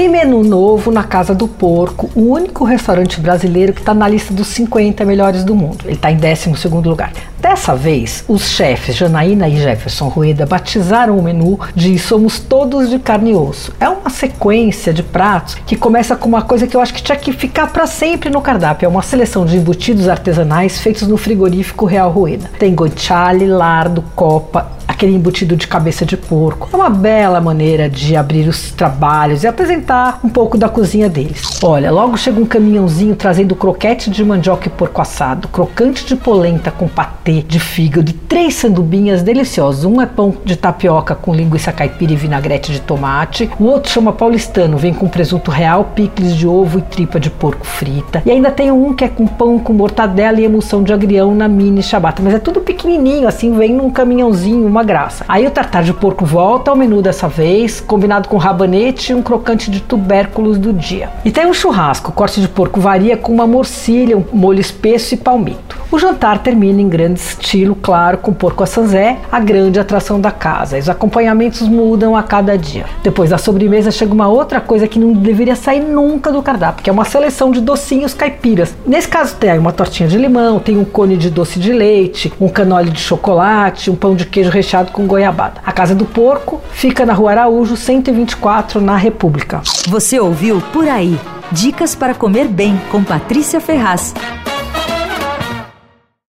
Tem menu novo na Casa do Porco, o único restaurante brasileiro que está na lista dos 50 melhores do mundo. Ele está em 12 lugar. Dessa vez, os chefes Janaína e Jefferson Rueda batizaram o menu de Somos Todos de Carne e Osso. É uma sequência de pratos que começa com uma coisa que eu acho que tinha que ficar para sempre no cardápio. É uma seleção de embutidos artesanais feitos no frigorífico Real Rueda. Tem guanciale, lardo, copa, aquele embutido de cabeça de porco. É uma bela maneira de abrir os trabalhos e apresentar um pouco da cozinha deles. Olha, logo chega um caminhãozinho trazendo croquete de mandioca e porco assado, crocante de polenta com patê de fígado e três sandubinhas deliciosos. Um é pão de tapioca com linguiça caipira e vinagrete de tomate. O outro chama paulistano, vem com presunto real, picles de ovo e tripa de porco frita. E ainda tem um que é com pão com mortadela e emulsão de agrião na mini chabata. Mas é tudo pequenininho, assim, vem num caminhãozinho, uma graça. Aí o tartar de porco volta ao menu dessa vez, combinado com rabanete e um crocante de tubérculos do dia. E tem um churrasco, o corte de porco varia com uma morcilha, um molho espesso e palmito. O jantar termina em grande estilo, claro, com porco a sanzé, a grande atração da casa. Os acompanhamentos mudam a cada dia. Depois da sobremesa chega uma outra coisa que não deveria sair nunca do cardápio, que é uma seleção de docinhos caipiras. Nesse caso tem uma tortinha de limão, tem um cone de doce de leite, um canole de chocolate, um pão de queijo com goiabada. A Casa do Porco fica na Rua Araújo, 124, na República. Você ouviu Por Aí. Dicas para comer bem com Patrícia Ferraz.